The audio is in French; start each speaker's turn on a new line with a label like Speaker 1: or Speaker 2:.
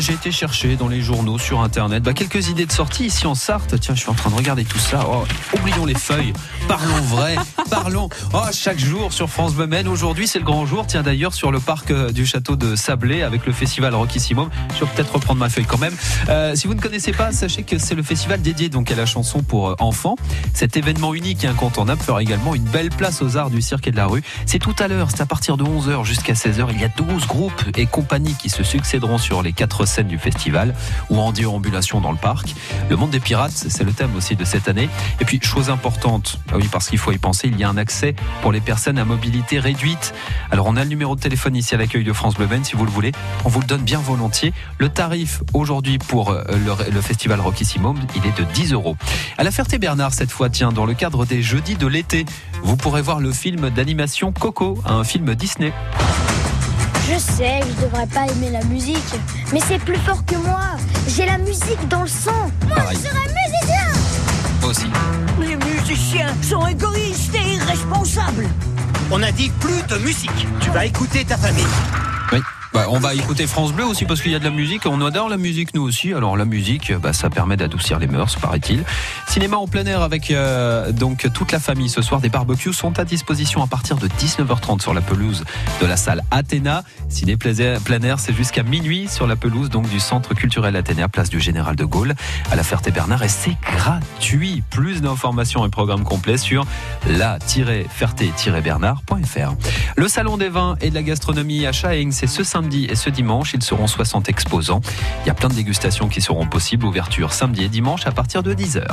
Speaker 1: j'ai été chercher dans les journaux, sur Internet, bah, quelques idées de sortie ici en Sarthe. Tiens, je suis en train de regarder tout ça. Oh, oublions les feuilles, parlons vrai, parlons. Oh, chaque jour sur France Me Aujourd'hui, c'est le grand jour. Tiens, d'ailleurs, sur le parc euh, du château de Sablé avec le festival Rockissimum. Je vais peut-être reprendre ma feuille quand même. Euh, si vous ne connaissez pas, sachez que c'est le festival dédié donc à la chanson pour euh, enfants. Cet événement unique et incontournable fera également une belle place aux arts du cirque et de la rue. C'est tout à l'heure, c'est à partir de 11h jusqu'à 16h. Il y a 12 groupes et compagnies qui se succéderont sur les 4 scène du festival ou en déambulation dans le parc. Le monde des pirates, c'est le thème aussi de cette année. Et puis, chose importante, ah oui, parce qu'il faut y penser, il y a un accès pour les personnes à mobilité réduite. Alors, on a le numéro de téléphone ici à l'accueil de France Bleu si vous le voulez. On vous le donne bien volontiers. Le tarif aujourd'hui pour euh, le, le festival Rockissimum, il est de 10 euros. À la Ferté-Bernard, cette fois, tiens, dans le cadre des jeudis de l'été, vous pourrez voir le film d'animation Coco, un film Disney.
Speaker 2: Je sais, je devrais pas aimer la musique, mais c'est plus fort que moi. J'ai la musique dans le sang. Moi,
Speaker 1: Pareil.
Speaker 2: je serai musicien.
Speaker 1: Moi aussi.
Speaker 3: Les musiciens sont égoïstes et irresponsables.
Speaker 4: On a dit plus de musique. Tu vas écouter ta famille.
Speaker 1: Oui. Bah, on va écouter France Bleu aussi parce qu'il y a de la musique. On adore la musique nous aussi. Alors la musique, bah, ça permet d'adoucir les mœurs, paraît-il. Cinéma en plein air avec euh, donc toute la famille ce soir. Des barbecues sont à disposition à partir de 19h30 sur la pelouse de la salle Athéna. Ciné plein air, c'est jusqu'à minuit sur la pelouse du centre culturel Athéna, place du Général de Gaulle à la Ferté-Bernard et c'est gratuit. Plus d'informations et programmes complets sur la-ferté-bernard.fr. Le salon des vins et de la gastronomie à Chaeng, c'est ce samedi et ce dimanche. Ils seront 60 exposants. Il y a plein de dégustations qui seront possibles. Ouverture samedi et dimanche à partir de 10h.